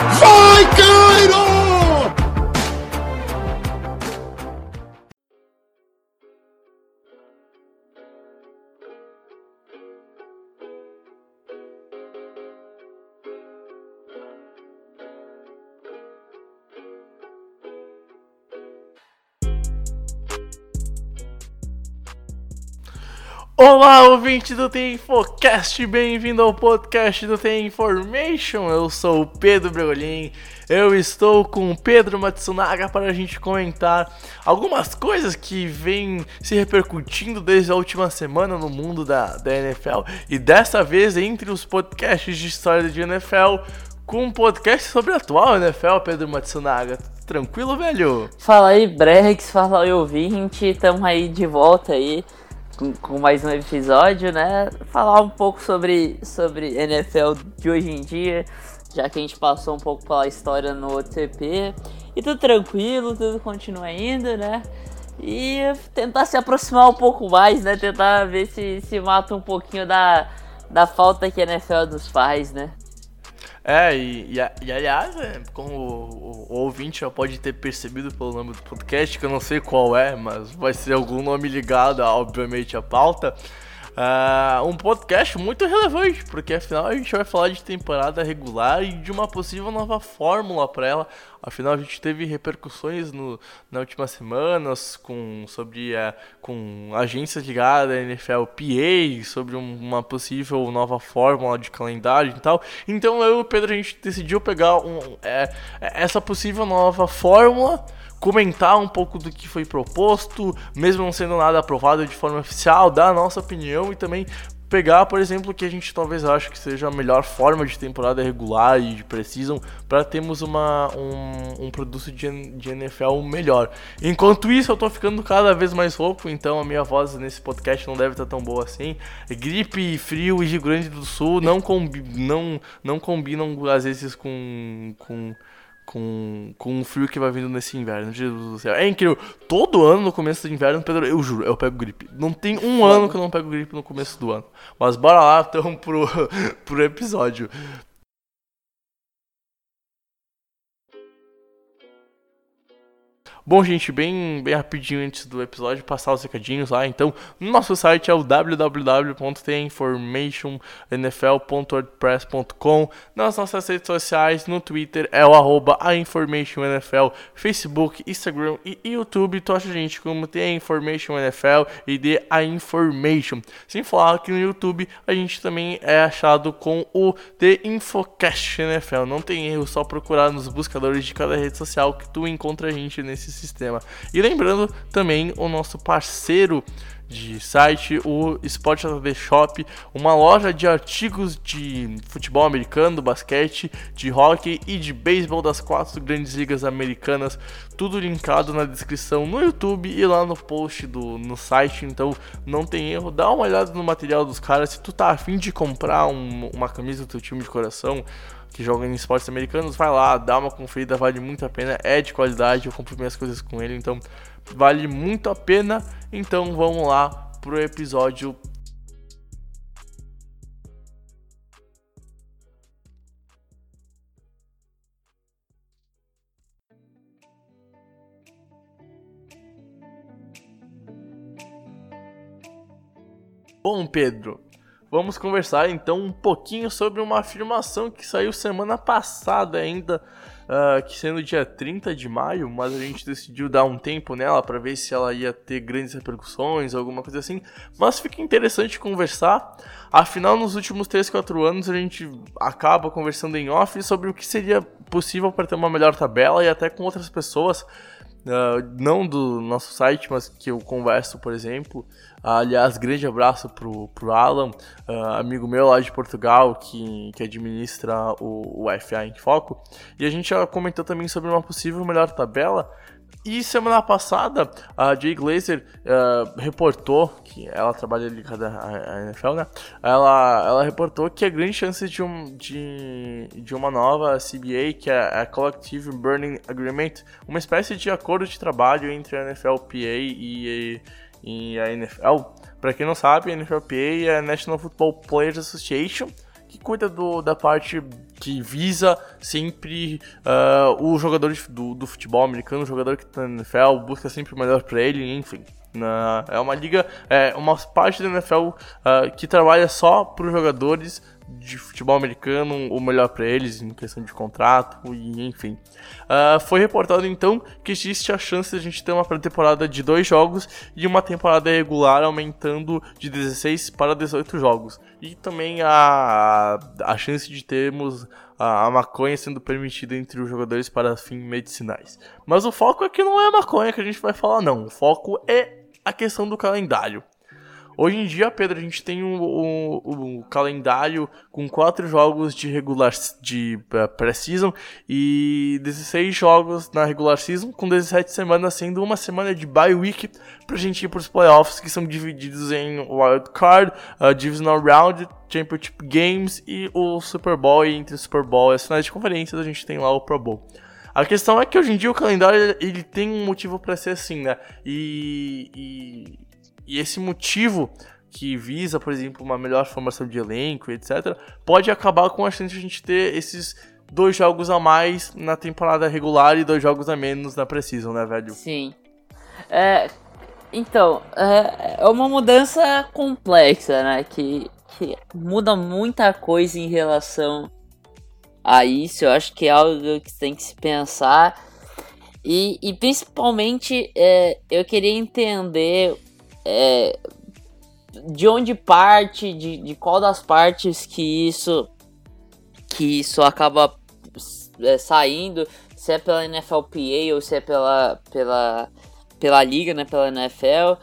Vikings! Olá, ouvinte do The Infocast, bem-vindo ao podcast do The Information. Eu sou o Pedro Bregolin. Eu estou com o Pedro Matsunaga para a gente comentar algumas coisas que vêm se repercutindo desde a última semana no mundo da, da NFL. E dessa vez, entre os podcasts de história de NFL, com um podcast sobre a atual NFL, Pedro Matsunaga. Tranquilo, velho? Fala aí, Brex, fala aí, ouvinte, tamo aí de volta aí com, com mais um episódio, né? Falar um pouco sobre, sobre NFL de hoje em dia, já que a gente passou um pouco pela história no OTP. E tudo tranquilo, tudo continua indo, né? E tentar se aproximar um pouco mais, né? Tentar ver se se mata um pouquinho da, da falta que a NFL nos faz, né? É, e, e, e aliás, é, como o, o, o, ouvinte já pode ter percebido pelo nome do podcast, que eu não sei qual é, mas vai ser algum nome ligado, obviamente, à pauta. Uh, um podcast muito relevante, porque afinal a gente vai falar de temporada regular e de uma possível nova fórmula para ela. Afinal, a gente teve repercussões no, na última semanas com, sobre uh, com agências ligadas à NFLPA, sobre um, uma possível nova fórmula de calendário e tal. Então eu e o Pedro a gente decidiu pegar um, é, essa possível nova fórmula comentar um pouco do que foi proposto, mesmo não sendo nada aprovado de forma oficial, dar a nossa opinião e também pegar, por exemplo, o que a gente talvez ache que seja a melhor forma de temporada regular e de precisam para termos uma, um, um produto de, de, NFL melhor. Enquanto isso, eu tô ficando cada vez mais rouco, então a minha voz nesse podcast não deve estar tão boa assim. Gripe, frio e Rio Grande do Sul não, combi não, não combinam às vezes com, com com, com o frio que vai vindo nesse inverno. Jesus do céu. É incrível. Todo ano no começo do inverno, Pedro, eu juro, eu pego gripe. Não tem um Foda. ano que eu não pego gripe no começo do ano. Mas bora lá, então, pro, pro episódio. Bom, gente, bem, bem rapidinho antes do episódio, passar os recadinhos lá. Então, no nosso site é o www.theninformationnfl.wordpress.com. Nas nossas redes sociais, no Twitter é o arroba informationnfl, Facebook, Instagram e YouTube. Tu acha a gente como The Information NFL e The A Information. Sem falar que no YouTube a gente também é achado com o The Infocast NFL. Não tem erro, só procurar nos buscadores de cada rede social que tu encontra a gente nesse sistema. E lembrando também o nosso parceiro de site, o Sport AD Shop, uma loja de artigos de futebol americano, basquete, de hockey e de beisebol das quatro grandes ligas americanas, tudo linkado na descrição no YouTube e lá no post do no site, então não tem erro, dá uma olhada no material dos caras, se tu tá afim de comprar um, uma camisa do teu time de coração, que joga em esportes americanos, vai lá, dá uma conferida, vale muito a pena, é de qualidade, eu compro minhas coisas com ele, então vale muito a pena. Então vamos lá pro episódio Bom, Pedro, vamos conversar então um pouquinho sobre uma afirmação que saiu semana passada ainda uh, que sendo dia 30 de maio, mas a gente decidiu dar um tempo nela para ver se ela ia ter grandes repercussões, alguma coisa assim. Mas fica interessante conversar. Afinal, nos últimos 3, 4 anos a gente acaba conversando em off sobre o que seria possível para ter uma melhor tabela e até com outras pessoas uh, não do nosso site, mas que eu converso, por exemplo. aliás, grande abraço pro, pro Alan, uh, amigo meu lá de Portugal, que, que administra o, o FA em Foco. E a gente já comentou também sobre uma possível melhor tabela. E semana passada, a Jay Glazer uh, reportou, que ela trabalha ligada à NFL, né? Ela, ela reportou que há grande chance de, um, de, de uma nova CBA, que é a Collective Burning Agreement, uma espécie de acordo de trabalho entre a NFLPA e, e a NFL. Para quem não sabe, a NFLPA é a National Football Players Association, que cuida do, da parte que visa sempre uh, o jogador do, do, futebol americano, o jogador que está na NFL, busca sempre o melhor para ele, enfim. É uma liga, é uma parte da NFL uh, ah, que trabalha só para os jogadores de futebol americano, o melhor para eles em questão de contrato e enfim. Uh, foi reportado então que existe a chance de a gente ter uma pré-temporada de dois jogos e uma temporada regular aumentando de 16 para 18 jogos. E também a, a chance de termos a, a maconha sendo permitida entre os jogadores para fins medicinais. Mas o foco aqui não é a maconha que a gente vai falar, não. O foco é a questão do calendário. Hoje em dia, Pedro, a gente tem um, um, um calendário com quatro jogos de regular de uh, pré-season e 16 jogos na regular season, com 17 semanas sendo uma semana de bye week pra gente ir pros playoffs, que são divididos em wild card, uh, divisional round, championship games e o Super Bowl. E entre o Super Bowl e as finais de conferências, a gente tem lá o Pro Bowl. A questão é que hoje em dia o calendário ele tem um motivo para ser assim, né? E, e, e esse motivo que visa, por exemplo, uma melhor formação de elenco, etc., pode acabar com a chance de a gente ter esses dois jogos a mais na temporada regular e dois jogos a menos na Precision, né, velho? Sim. É, então, é, é uma mudança complexa, né? Que, que muda muita coisa em relação a isso. Eu acho que é algo que tem que se pensar. E, e principalmente, é, eu queria entender é, de onde parte, de, de qual das partes que isso que isso acaba é, saindo, se é pela NFLPA ou se é pela, pela, pela liga, né, pela NFL,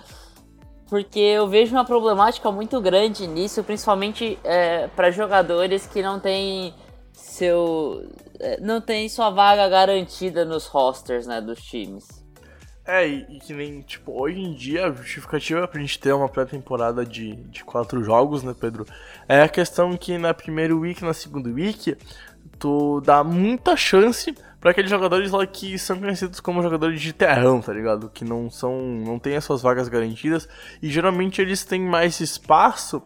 porque eu vejo uma problemática muito grande nisso, principalmente é, para jogadores que não têm seu é, não tem sua vaga garantida nos rosters, né, dos times. É, e, e, que nem, tipo, hoje em dia a justificativa pra gente ter uma pré-temporada de, de quatro jogos, né, Pedro? É a questão que na primeira week, na segunda week, tu dá muita chance para aqueles jogadores lá que são conhecidos como jogadores de terrão, tá ligado? Que não são. não tem as suas vagas garantidas e geralmente eles têm mais espaço.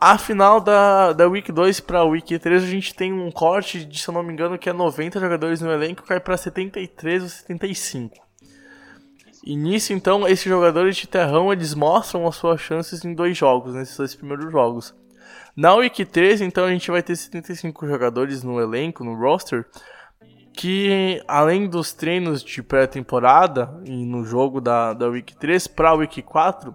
A final da, da Week 2 pra Week 3 a gente tem um corte de, se eu não me engano, que é 90 jogadores no elenco, cai pra 73 ou 75. E nisso, então, esses jogadores de terrão, eles mostram as suas chances em dois jogos, nesses dois primeiros jogos. Na Week 3, então, a gente vai ter 75 jogadores no elenco, no roster, que além dos treinos de pré-temporada e no jogo da, da Week 3 para a Week 4,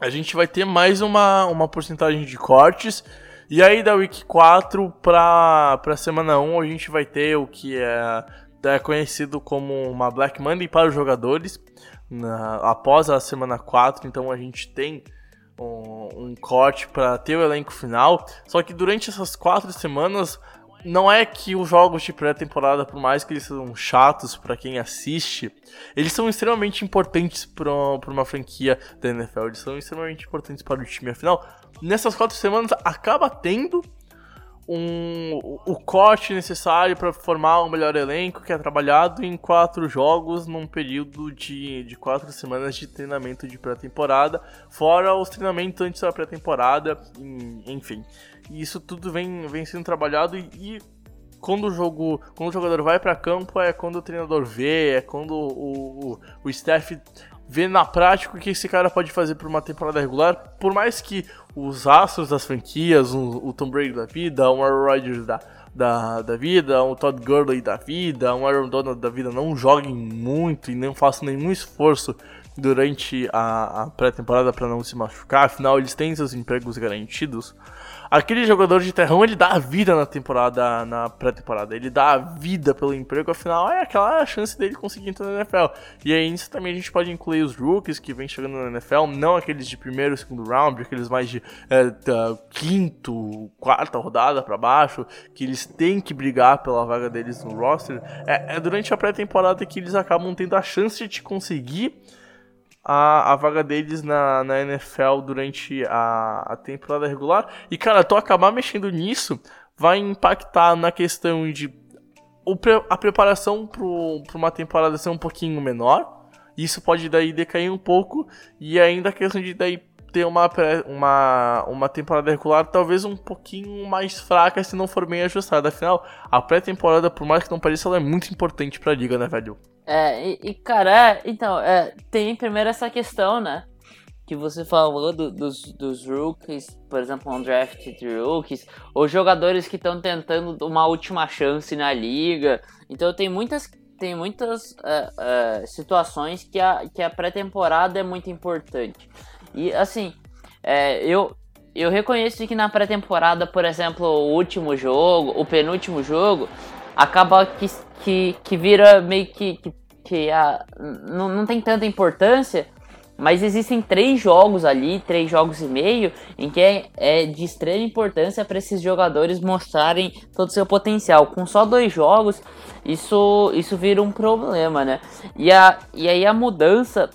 a gente vai ter mais uma, uma porcentagem de cortes. E aí da Week 4 para a semana 1 a gente vai ter o que é é conhecido como uma Black Monday para os jogadores. Na, após a semana 4, então a gente tem um, um corte para ter o elenco final. Só que durante essas quatro semanas, não é que os jogos de pré-temporada, por mais que eles sejam chatos para quem assiste, eles são extremamente importantes para uma franquia da NFL. Eles são extremamente importantes para o time. Afinal, nessas quatro semanas acaba tendo um, o corte necessário para formar um melhor elenco que é trabalhado em quatro jogos num período de, de quatro semanas de treinamento de pré-temporada, fora os treinamentos antes da pré-temporada, enfim. Isso tudo vem, vem sendo trabalhado e, e quando o jogo, quando o jogador vai para campo é quando o treinador vê, é quando o, o, o staff vê na prática o que esse cara pode fazer por uma temporada regular, por mais que os astros das franquias, o, o Tom Brady da vida, o Aaron Rodgers da, da, da vida, o Todd Gurley da vida, o Aaron Donald da vida não joguem muito e não façam nenhum esforço durante a, a pré-temporada para não se machucar, afinal eles têm seus empregos garantidos. Aquele jogador de terrão, ele dá a vida na temporada, na pré-temporada. Ele dá a vida pelo emprego, afinal é aquela chance dele conseguir entrar na NFL. E aí nisso também a gente pode incluir os rookies que vêm chegando na NFL, não aqueles de primeiro, segundo round, aqueles mais de é, quinto, quarta rodada para baixo, que eles têm que brigar pela vaga deles no roster. É, é durante a pré-temporada que eles acabam tendo a chance de conseguir a, a vaga deles na, na NFL durante a, a temporada regular. E, cara, tu acabar mexendo nisso vai impactar na questão de o, a preparação para uma temporada ser um pouquinho menor. Isso pode daí decair um pouco. E ainda a questão de daí ter uma, uma, uma temporada regular talvez um pouquinho mais fraca se não for bem ajustada. Afinal, a pré-temporada, por mais que não pareça, ela é muito importante pra liga, né, velho? É, e, e cara, é, então, é, tem primeiro essa questão, né? Que você falou do, dos, dos rookies, por exemplo, undrafted rookies, ou jogadores que estão tentando uma última chance na liga. Então tem muitas, tem muitas uh, uh, situações que a, que a pré-temporada é muito importante. E assim, é, eu, eu reconheço que na pré-temporada, por exemplo, o último jogo, o penúltimo jogo, acaba que, que, que vira meio que. que, que a, não, não tem tanta importância, mas existem três jogos ali, três jogos e meio, em que é, é de extrema importância para esses jogadores mostrarem todo o seu potencial. Com só dois jogos, isso, isso vira um problema, né? E, a, e aí a mudança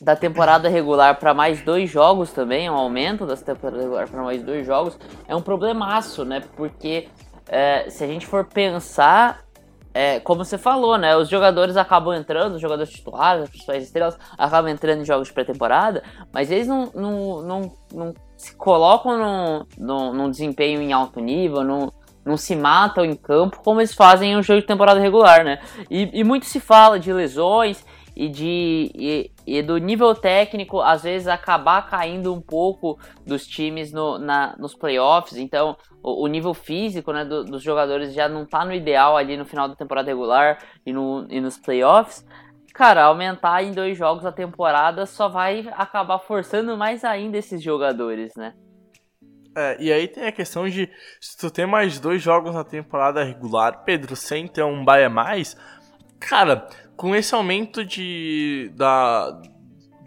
da temporada regular para mais dois jogos também, um aumento da temporada regular para mais dois jogos, é um problemaço, né? Porque é, se a gente for pensar, é, como você falou, né? Os jogadores acabam entrando, os jogadores titulares, as principais estrelas, acabam entrando em jogos de pré-temporada, mas eles não, não, não, não se colocam num, num, num desempenho em alto nível, não, não se matam em campo como eles fazem em um jogo de temporada regular, né? E, e muito se fala de lesões e de e, e, do nível técnico às vezes acabar caindo um pouco dos times no, na, nos playoffs. Então o, o nível físico né, do, dos jogadores já não está no ideal ali no final da temporada regular e, no, e nos playoffs. Cara aumentar em dois jogos a temporada só vai acabar forçando mais ainda esses jogadores né? É, e aí tem a questão de se tu tem mais dois jogos na temporada regular, Pedro, sem ter um baia mais, cara, com esse aumento de da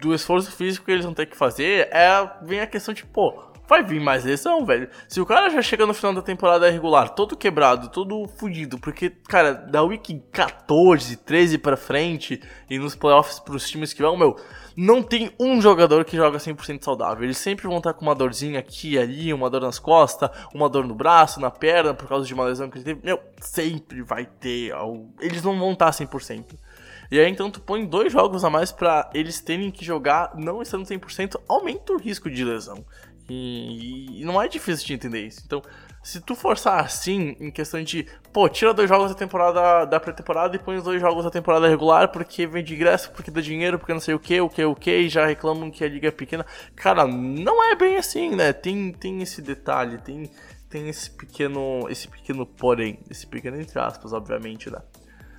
do esforço físico que eles vão ter que fazer, é, vem a questão de, pô, vai vir mais lesão, velho. Se o cara já chega no final da temporada regular, todo quebrado, todo fudido, porque, cara, da week 14, 13 pra frente e nos playoffs pros times que vão, meu, não tem um jogador que joga 100% saudável. Eles sempre vão estar com uma dorzinha aqui e ali, uma dor nas costas, uma dor no braço, na perna, por causa de uma lesão que ele teve. Meu, sempre vai ter. Eles não vão estar 100%. E aí então tu põe dois jogos a mais para eles terem que jogar não estando 100%, aumenta o risco de lesão. E, e, não é difícil de entender isso. Então, se tu forçar assim, em questão de, pô, tira dois jogos da temporada da pré-temporada e põe os dois jogos da temporada regular porque vem de ingresso, porque dá dinheiro, porque não sei o que, o que, o que, e já reclamam que a liga é pequena. Cara, não é bem assim, né? Tem, tem esse detalhe, tem, tem esse pequeno, esse pequeno porém, esse pequeno entre aspas, obviamente, né?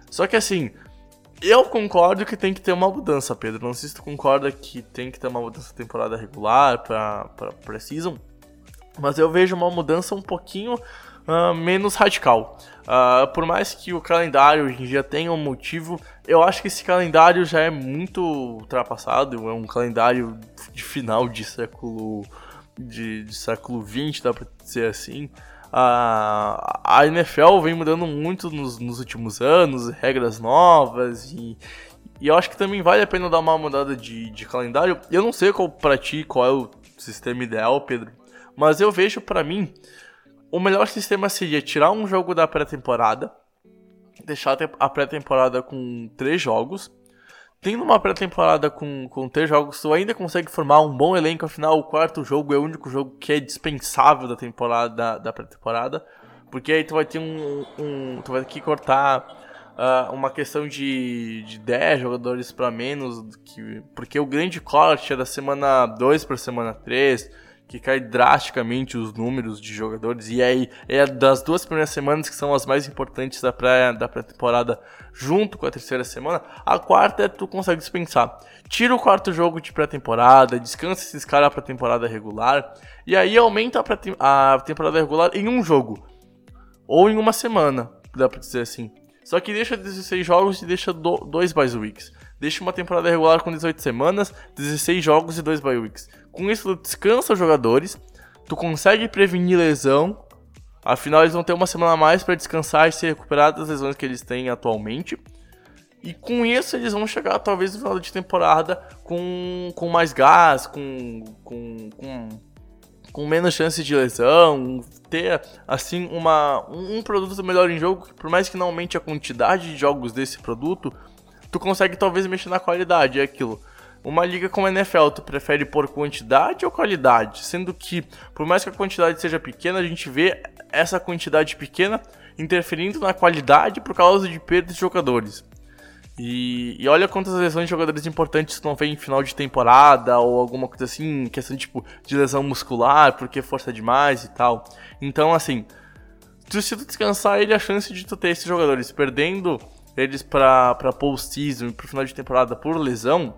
Só que assim, eu concordo que tem que ter uma mudança, Pedro. Não sei se tu concorda que tem que ter uma mudança temporada regular pra, pra pre-season. Mas eu vejo uma mudança um pouquinho uh, menos radical. Uh, por mais que o calendário hoje em dia tenha um motivo, eu acho que esse calendário já é muito ultrapassado. É um calendário de final de século de, de século 20, dá pra dizer assim a, a NFL vem mudando muito nos, nos últimos anos, regras novas e, e eu acho que também vale a pena dar uma mudada de, de calendário. Eu não sei qual para ti qual é o sistema ideal, Pedro, mas eu vejo para mim o melhor sistema seria tirar um jogo da pré-temporada, deixar a pré-temporada com três jogos tendo uma pré-temporada com, com três jogos, tu ainda consegue formar um bom elenco, afinal o quarto jogo é o único jogo que é dispensável da temporada da, da pré-temporada, porque aí tu vai ter um, um tu vai ter que cortar uh, uma questão de, de 10 jogadores para menos, que, porque o grande corte é da semana 2 para semana 3, que cai drasticamente os números de jogadores. E aí é das duas primeiras semanas que são as mais importantes da pré da pré-temporada, junto com a terceira semana. A quarta é tu consegue dispensar. Tira o quarto jogo de pré-temporada, descansa esses caras pra temporada regular. E aí aumenta a, a temporada regular em um jogo. Ou em uma semana, dá pra dizer assim. Só que deixa 16 jogos e deixa do, dois bye weeks. Deixa uma temporada regular com 18 semanas, 16 jogos e 2 bye weeks. Com isso, tu descansa os jogadores, tu consegue prevenir lesão, afinal eles vão ter uma semana a mais para descansar e se recuperar das lesões que eles têm atualmente. E com isso eles vão chegar talvez no final de temporada com, com mais gás, com, com, com, com menos chances de lesão, ter assim uma, um produto melhor em jogo, por mais que não aumente a quantidade de jogos desse produto, tu consegue talvez mexer na qualidade, é aquilo. Uma liga como a NFL, tu prefere por quantidade ou qualidade? Sendo que, por mais que a quantidade seja pequena, a gente vê essa quantidade pequena interferindo na qualidade por causa de perda de jogadores. E, e, olha quantas lesões de jogadores importantes não vem em final de temporada ou alguma coisa assim, questão tipo de lesão muscular, porque força demais e tal. Então, assim, se tu descansar ele, a chance de tu ter esses jogadores perdendo eles pra, pra post-season, pro final de temporada por lesão,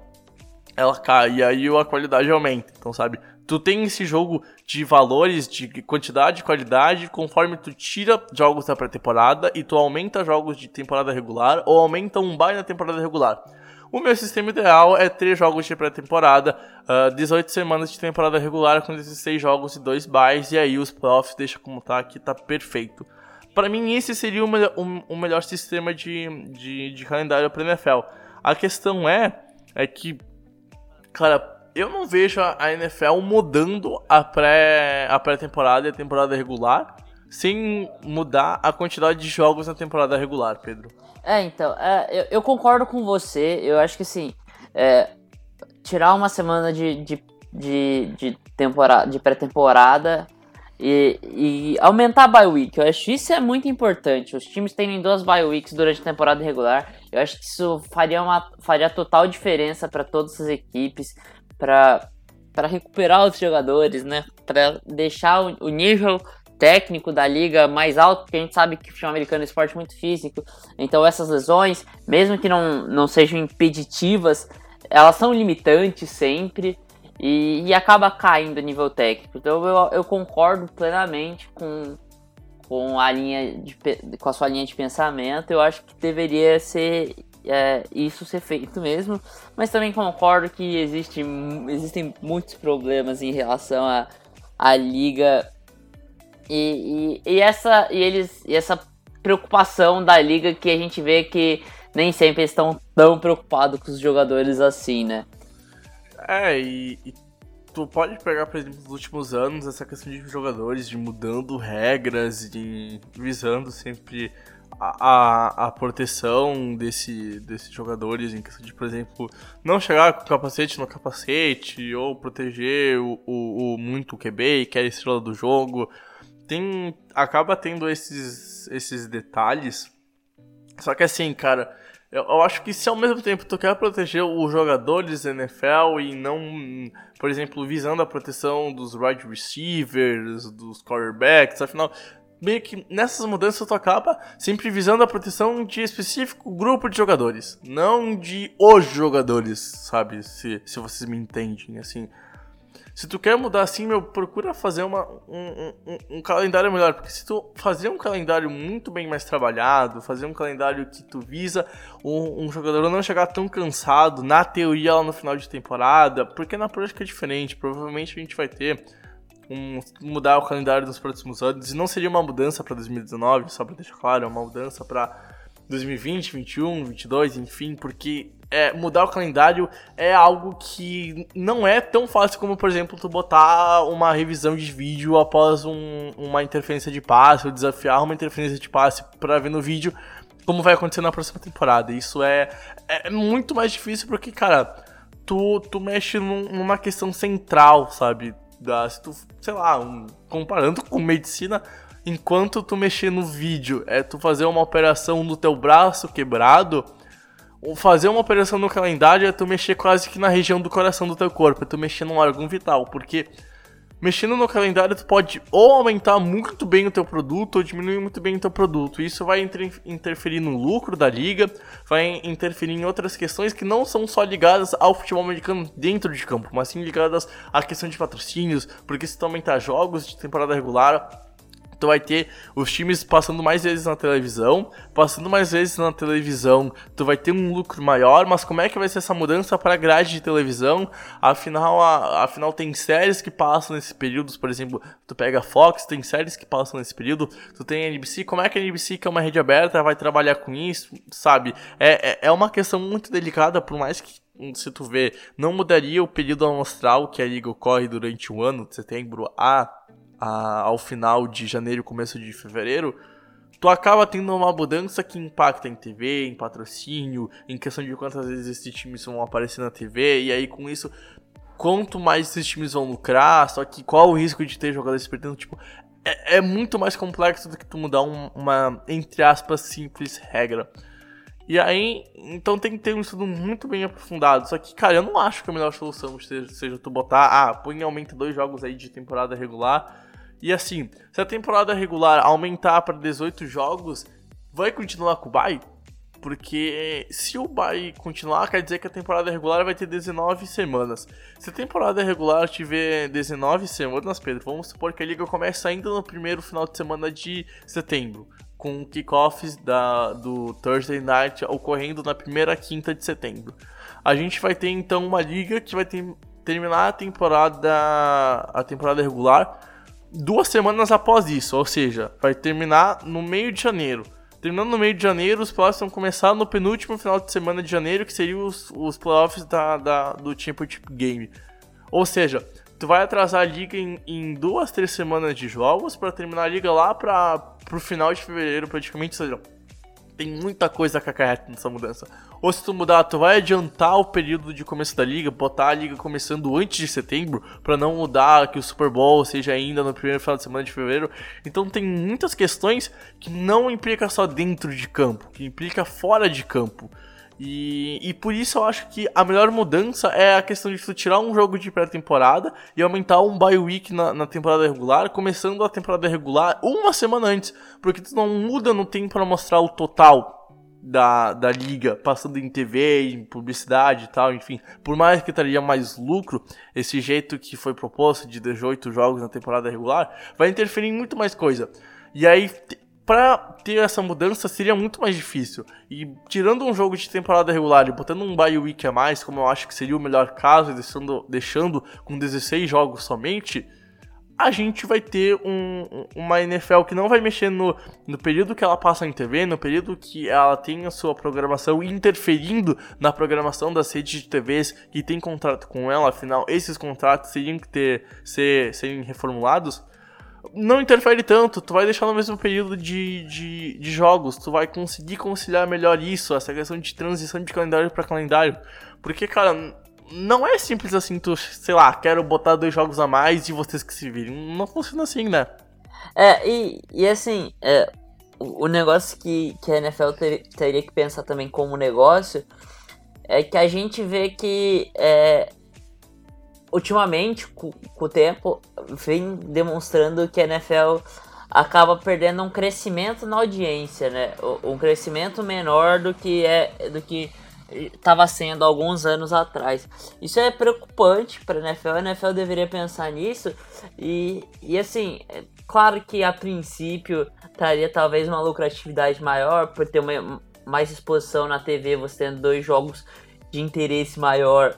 ela cai e aí a qualidade aumenta. Então, sabe, tu tem esse jogo de valores, de quantidade e qualidade, conforme tu tira jogos da pré-temporada e tu aumenta jogos de temporada regular ou aumenta um bye na temporada regular. O meu sistema ideal é 3 jogos de pré-temporada, uh, ah, 18 semanas de temporada regular com 16 jogos e 2 buys, e aí os playoffs deixa como tá aqui, tá perfeito. Para mim, esse seria o, melhor, o, o melhor sistema de, de, de calendário para NFL. A questão é, é que, cara, eu não vejo a NFL mudando a pré a pré-temporada e a temporada regular sem mudar a quantidade de jogos na temporada regular, Pedro. É, então, é, eu, eu, concordo com você. Eu acho que assim, é, tirar uma semana de, de, de, de temporada, de pré-temporada e, e, aumentar a bye week. Eu acho isso é muito importante. Os times terem duas bye weeks durante a temporada regular. Eu acho que isso faria, uma, faria total diferença para todas as equipes para recuperar os jogadores, né? Para deixar o, o, nível técnico da liga mais alto, porque a gente sabe que o futebol americano é um esporte muito físico. Então essas lesões, mesmo que não, não sejam impeditivas, elas são limitantes sempre e, e acaba caindo nível técnico. Então eu, eu concordo plenamente com, com a linha de, com a sua linha de pensamento. Eu acho que deveria ser é, isso ser feito mesmo, mas também concordo que existe, existem muitos problemas em relação à a, a liga e, e, e, essa, e, eles, e essa preocupação da liga que a gente vê que nem sempre estão tão preocupados com os jogadores assim, né? É, e, e tu pode pegar, por exemplo, nos últimos anos essa questão de jogadores, de mudando regras, de visando sempre a, a, proteção desse, desses jogadores em questão de, por exemplo, não chegar com capacete no capacete ou proteger o, o, o muito QB, que é a estrela do jogo. Tem, acaba tendo esses, esses detalhes. Só que assim, cara, eu, eu, acho que se ao mesmo tempo tu quer proteger os jogadores da NFL e não, por exemplo, visando a proteção dos wide receivers, dos quarterbacks, afinal, meio que nessas mudanças tu acaba sempre visando a proteção de específico grupo de jogadores, não de os jogadores, sabe? Se, se vocês me entendem, assim. Se tu quer mudar assim, meu, procura fazer uma, um, um, um, calendário melhor. Porque se tu fazer um calendário muito bem mais trabalhado, fazer um calendário que tu visa um, um jogador não chegar tão cansado, na teoria lá no final de temporada, porque na prática é diferente. Provavelmente a gente vai ter um, mudar o calendário nos próximos anos. E não seria uma mudança para 2019, só para deixar claro, é uma mudança para 2020, 21, 22, enfim, porque é, mudar o calendário é algo que não é tão fácil como, por exemplo, tu botar uma revisão de vídeo após um, uma interferência de passe, ou desafiar uma interferência de passe para ver no vídeo como vai acontecer na próxima temporada. Isso é, é muito mais difícil porque, cara, tu, tu mexe num, numa questão central, sabe? da, se tu, sei lá, um, comparando com medicina, enquanto tu mexer no vídeo, é tu fazer uma operação no teu braço quebrado, ou fazer uma operação no calendário é tu mexer quase que na região do coração do teu corpo, é tu mexer num órgão vital, porque mexendo no calendário, tu pode ou aumentar muito bem o teu produto ou diminuir muito bem o teu produto. Isso vai inter interferir no lucro da liga, vai interferir em outras questões que não são só ligadas ao futebol americano dentro de campo, mas sim ligadas à questão de patrocínios, porque se tu aumentar jogos de temporada regular, tu vai ter os times passando mais vezes na televisão, passando mais vezes na televisão, tu vai ter um lucro maior, mas como é que vai ser essa mudança para grade de televisão? Afinal, a, afinal tem séries que passam nesse período, por exemplo, tu pega a Fox, tem séries que passam nesse período, tu tem a NBC, como é que a NBC, que é uma rede aberta, vai trabalhar com isso, sabe? É, é, é uma questão muito delicada, por mais que se tu vê, não mudaria o período amostral que a liga ocorre durante o ano, de setembro a a, ao final de janeiro, começo de fevereiro, tu acaba tendo uma mudança que impacta em TV, em patrocínio, em questão de quantas vezes esses times vão aparecer na TV, e aí com isso, quanto mais esses times vão lucrar, só que qual o risco de ter jogadores perdendo, tipo, é, é muito mais complexo do que tu mudar um, uma, entre aspas, simples regra. E aí, então tem que ter um estudo muito bem aprofundado. Só que, cara, eu não acho que a melhor solução seja, seja tu botar, ah, põe aumenta dois jogos aí de temporada regular e assim, se a temporada regular aumentar para 18 jogos, vai continuar com o bye? Porque se o bye continuar, quer dizer que a temporada regular vai ter 19 semanas. Se a temporada regular tiver 19 semanas, Pedro, vamos supor que a liga começa ainda no primeiro final de semana de setembro, com kickoffs da, do Thursday Night ocorrendo na primeira quinta de setembro. A gente vai ter então uma liga que vai ter, terminar a temporada, a temporada regular duas semanas após isso, ou seja, vai terminar no meio de janeiro. Terminando no meio de janeiro, os playoffs vão começar no penúltimo final de semana de janeiro, que seriam os, os playoffs da, da, do Championship Game. Ou seja, tu vai atrasar a liga em, em duas, três semanas de jogos para terminar a liga lá para pro final de fevereiro, praticamente. Ou seja, tem muita coisa que acarreta nessa mudança. Ou se tu mudar, tu vai adiantar o período de começo da liga, botar a liga começando antes de setembro, para não mudar que o Super Bowl seja ainda no primeiro final de semana de fevereiro. Então tem muitas questões que não implica só dentro de campo, que implica fora de campo. E, e por isso eu acho que a melhor mudança é a questão de tu tirar um jogo de pré-temporada e aumentar um bye week na, na, temporada regular, começando a temporada regular uma semana antes, porque tu não muda no tempo para mostrar o total da, da liga, passando em TV, em publicidade e tal, enfim. Por mais que traria mais lucro, esse jeito que foi proposto de 18 jogos na temporada regular vai interferir em muito mais coisa. E aí para ter essa mudança seria muito mais difícil. E tirando um jogo de temporada regular e botando um bye week a mais, como eu acho que seria o melhor caso, deixando, deixando com 16 jogos somente, a gente vai ter um, uma NFL que não vai mexer no, no período que ela passa em TV, no período que ela tem a sua programação interferindo na programação das redes de TVs que tem contrato com ela, afinal, esses contratos teriam que ter, ser, serem reformulados não interfere tanto, tu vai deixar no mesmo período de, de, de, jogos, tu vai conseguir conciliar melhor isso, essa questão de transição de calendário para calendário. Porque, cara, não é simples assim, tu, sei lá, quero botar dois jogos a mais e vocês que se virem. Não funciona assim, né? É, e, e assim, é, o, o negócio que, que a NFL ter, teria que pensar também como negócio é que a gente vê que é, ultimamente, com, o tempo, vem demonstrando que a NFL acaba perdendo um crescimento na audiência, né? Um crescimento menor do que é do que estava sendo alguns anos atrás. Isso é preocupante para a NFL. A NFL deveria pensar nisso e, e assim, é claro que a princípio traria talvez uma lucratividade maior por ter uma, mais exposição na TV, você tendo dois jogos de interesse maior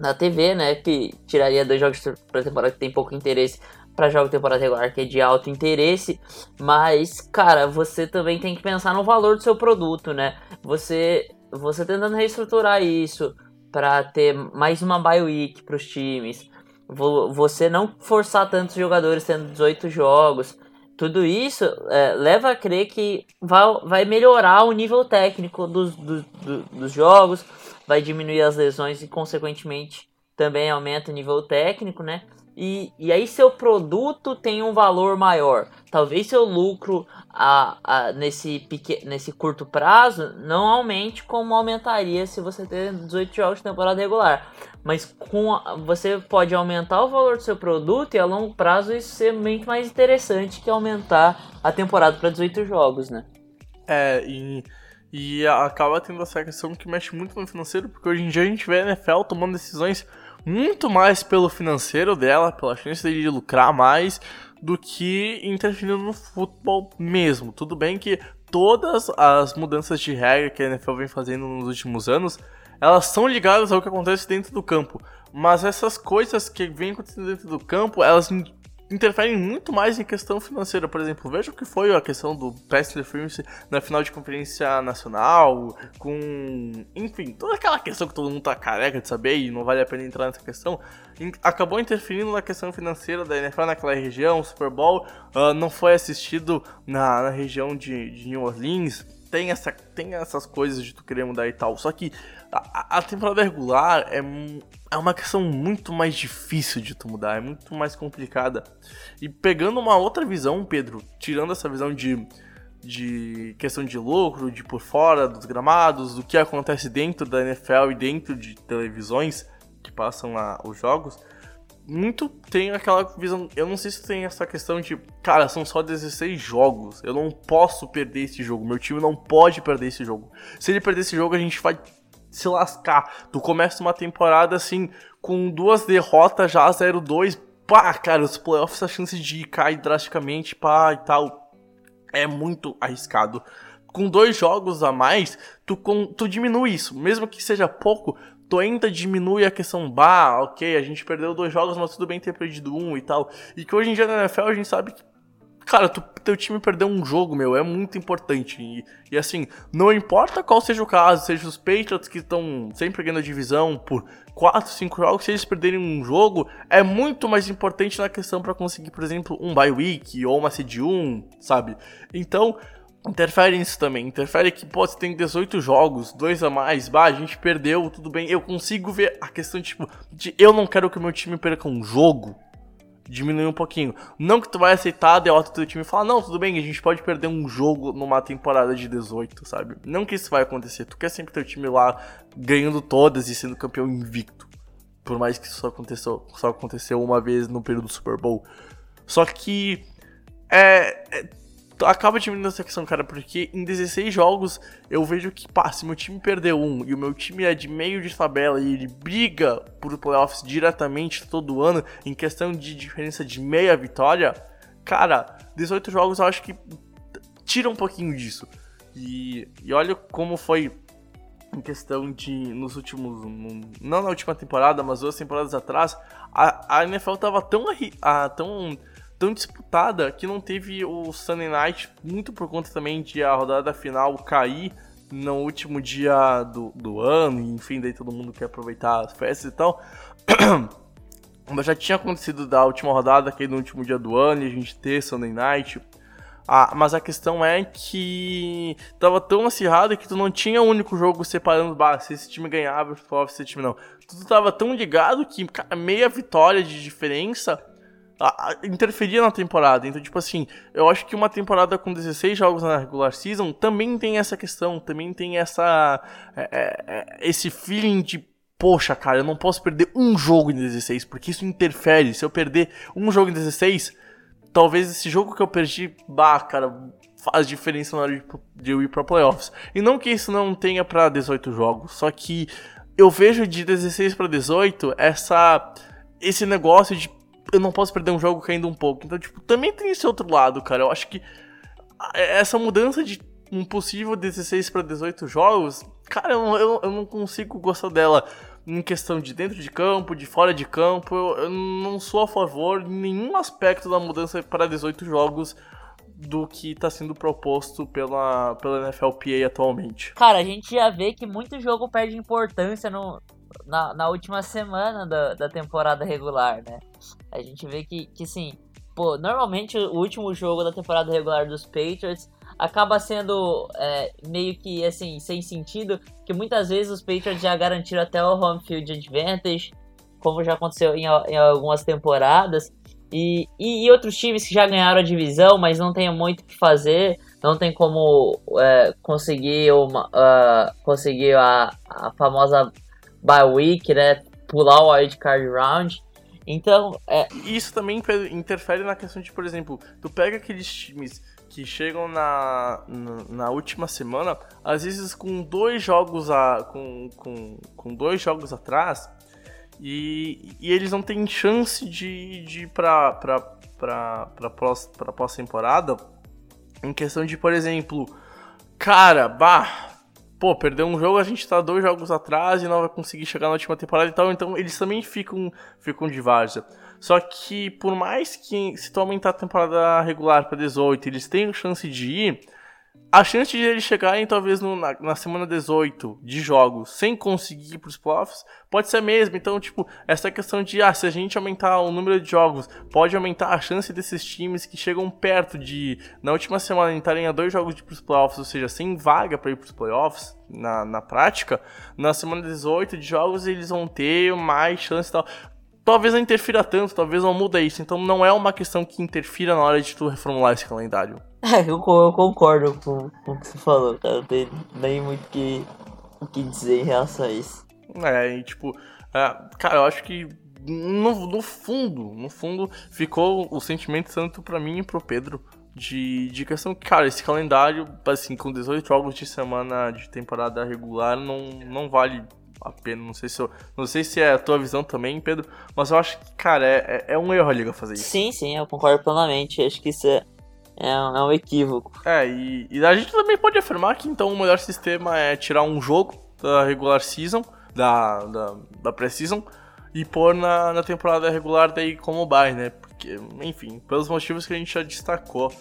na TV, né? Que tiraria dois jogos para temporada que tem pouco interesse para jogo de temporada regular que é de alto interesse, mas cara, você também tem que pensar no valor do seu produto, né? Você você tentando reestruturar isso para ter mais uma bye week para os times, você não forçar tantos jogadores tendo 18 jogos, tudo isso é, leva a crer que vai, vai melhorar o nível técnico dos, dos, dos jogos, vai diminuir as lesões e, consequentemente, também aumenta o nível técnico, né? e, e aí seu produto tem um valor maior. Talvez seu lucro a, a, nesse, pequ... nesse curto prazo não aumente como aumentaria se você ter 18 jogos de temporada regular. Mas com a... você pode aumentar o valor do seu produto e a longo prazo isso ser muito mais interessante que aumentar a temporada para 18 jogos, né? É, e, e acaba tendo essa questão que mexe muito no financeiro, porque hoje em dia a gente vê a NFL tomando decisões muito mais pelo financeiro dela, pela chance de lucrar mais, do que interferindo no futebol mesmo. Tudo bem que todas as mudanças de regra que a NFL vem fazendo nos últimos anos, elas são ligadas ao que acontece dentro do campo. Mas essas coisas que vêm acontecendo dentro do campo, elas interferem muito mais em questão financeira. Por exemplo, veja o que foi a questão do pass interference na final de conferência nacional, com. Enfim, toda aquela questão que todo mundo tá careca de saber e não vale a pena entrar nessa questão. Acabou interferindo na questão financeira da NFL naquela região. O Super Bowl uh, não foi assistido na, na região de, de New Orleans tem, essa, tem essas coisas de tu querer mudar e tal. Só que a, temporada regular é, é uma questão muito mais difícil de tu mudar, é muito mais complicada. E pegando uma outra visão, Pedro, tirando essa visão de, de questão de lucro, de por fora dos gramados, do que acontece dentro da NFL e dentro de televisões que passam lá os jogos muito tem aquela visão. Eu não sei se tem essa questão de, cara, são só 16 jogos. Eu não posso perder esse jogo. Meu time não pode perder esse jogo. Se ele perder esse jogo, a gente vai se lascar. Tu começa uma temporada assim, com duas derrotas já 0-2. Pá, cara, os playoffs, a chance de cair drasticamente, pá e tal. É muito arriscado com dois jogos a mais, tu, com, tu diminui isso. Mesmo que seja pouco, tu ainda diminui a questão, bah, ok, a gente perdeu dois jogos, mas tudo bem ter perdido um e tal. E que hoje em dia na NFL a gente sabe que, cara, tu, teu time perdeu um jogo, meu, é muito importante. E, e assim, não importa qual seja o caso, seja os Patriots que estão sempre ganhando a divisão por 4, 5 jogos, se eles perderem um jogo, é muito mais importante na questão para conseguir, por exemplo, um bye week ou uma seed 1, sabe? Então, interfere nisso também. Interfere que, pô, você tem 18 jogos, dois a mais, bah, a gente perdeu, tudo bem. Eu consigo ver a questão, tipo, de eu não quero que o meu time perca um jogo. Diminuir um pouquinho. Não que tu vai aceitar a derrota do teu time e falar, não, tudo bem, a gente pode perder um jogo numa temporada de 18, sabe? Não que isso vai acontecer. Tu quer sempre ter o time lá ganhando todas e sendo campeão invicto. Por mais que isso só aconteceu, só aconteceu uma vez no período do Super Bowl. Só que é, é acaba diminuindo essa questão, cara, porque em 16 jogos eu vejo que, pá, se meu time perdeu um e o meu time é de meio de tabela e ele briga por playoffs diretamente todo ano em questão de diferença de meia vitória, cara, 18 jogos eu acho que tira um pouquinho disso. E, e olha como foi em questão de nos últimos não na última temporada, mas duas temporadas atrás, a, a NFL tava tão a, tão tão disputada que não teve o Sunday Night, muito por conta também de a rodada final cair no último dia do, do ano, enfim, daí todo mundo quer aproveitar as festas e tal. Mas já tinha acontecido da última rodada, que no último dia do ano, e a gente ter Sunday Night. Ah, mas a questão é que tava tão acirrado que tu não tinha um único jogo separando, bah, se esse time ganhava, se esse time não. Tu tava tão ligado que meia vitória de diferença interferia na temporada. Então, tipo assim, eu acho que uma temporada com 16 jogos na regular season também tem essa questão, também tem essa é, é, é esse feeling de poxa, cara, eu não posso perder um jogo em 16, porque isso interfere. Se eu perder um jogo em 16, talvez esse jogo que eu perdi, bah, cara, faz diferença na hora de eu ir pra playoffs. E não que isso não tenha para 18 jogos, só que eu vejo de 16 para 18 essa esse negócio de eu não posso perder um jogo caindo um pouco. Então, tipo, também tem esse outro lado, cara. Eu acho que essa mudança de um possível 16 para 18 jogos, cara, eu, eu, eu, não consigo gostar dela em questão de dentro de campo, de fora de campo. Eu, eu não sou a favor de nenhum aspecto da mudança para 18 jogos do que está sendo proposto pela, pela NFLPA atualmente. Cara, a gente já vê que muito jogo perde importância no, na, na última semana da, da temporada regular, né? A gente vê que, que sim, pô, normalmente o último jogo da temporada regular dos Patriots acaba sendo é, meio que assim, sem sentido, que muitas vezes os Patriots já garantiram até o home field advantage como já aconteceu em, em algumas temporadas. E, e, e, outros times que já ganharam a divisão, mas não tem muito o que fazer, não tem como é, conseguir, uma, uh, conseguir a, a famosa bye week, né? Pular o wild card round. Então, é... Isso também interfere na questão de, por exemplo, tu pega aqueles times que chegam na, na, última semana, às vezes com dois jogos a, com, com, com dois jogos atrás, e, e eles não têm chance de, de ir pra, pra pós-temporada em questão de, por exemplo, cara, bah, pô, perdeu um jogo, a gente tá dois jogos atrás e não vai conseguir chegar na última temporada e tal, então eles também ficam, ficam de várzea. Só que por mais que se tu aumentar a temporada regular para 18, eles tenham chance de ir, a chance de eles chegarem talvez no, na, na, semana 18 de jogos sem conseguir ir pros playoffs pode ser a mesma. Então, tipo, essa questão de ah, se a gente aumentar o número de jogos, pode aumentar a chance desses times que chegam perto de, na última semana, entrarem a dois jogos de ir pros playoffs, ou seja, sem vaga para ir pros playoffs na, na prática, na semana 18 de jogos eles vão ter mais chance e tal talvez não interfira tanto, talvez não muda isso. Então não é uma questão que interfira na hora de tu reformular esse calendário. É, eu, eu concordo com, com, o que você falou, cara. Não tem nem muito que, o que dizer em relação a isso. É, e tipo, é, cara, eu acho que no, no fundo, no fundo, ficou o sentimento tanto para mim e pro Pedro. De, de questão que, cara, esse calendário, assim, com 18 jogos de semana de temporada regular, não, não vale a pena. Não sei se eu, não sei se é a tua visão também, Pedro, mas eu acho que, cara, é, é, é um erro a liga fazer isso. Sim, sim, eu concordo plenamente. Acho que isso é, é um, é um equívoco. É, e, e, a gente também pode afirmar que então o melhor sistema é tirar um jogo da regular season, da, da, da pré-season, e pôr na, na temporada regular daí como bye, né? Porque, enfim, pelos motivos que a gente já destacou.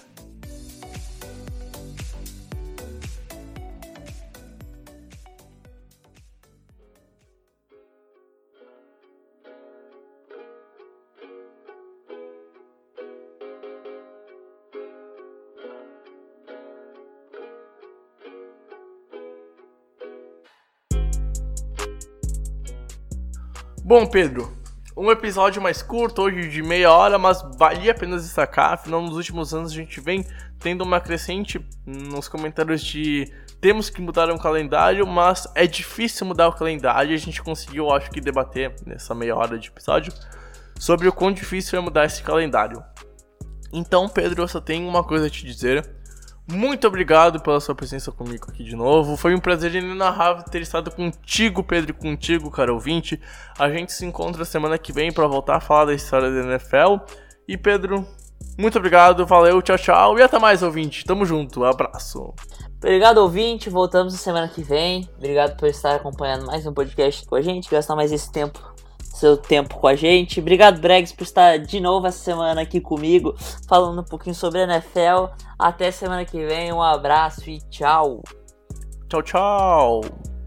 Bom, Pedro, um episódio mais curto, hoje de meia hora, mas valia a pena destacar. Afinal, nos últimos anos a gente vem tendo uma crescente nos comentários de temos que mudar um calendário, mas é difícil mudar o calendário. A gente conseguiu, acho que, debater nessa meia hora de episódio sobre o quão difícil é mudar esse calendário. Então, Pedro, eu só tenho uma coisa a te dizer. Muito obrigado pela sua presença comigo aqui de novo. Foi um prazer inenarrável ter estado contigo, Pedro, e contigo, cara ouvinte. A gente se encontra semana que vem para voltar a falar da história da NFL. E Pedro, muito obrigado, valeu, tchau, tchau e até mais, ouvinte. Tamo junto, abraço. Obrigado, ouvinte. Voltamos na semana que vem. Obrigado por estar acompanhando mais um podcast com a gente, gastar mais esse tempo seu tempo com a gente. Obrigado, Bregs, por estar de novo essa semana aqui comigo, falando um pouquinho sobre a NFL. Até semana que vem, um abraço e tchau. Tchau, tchau.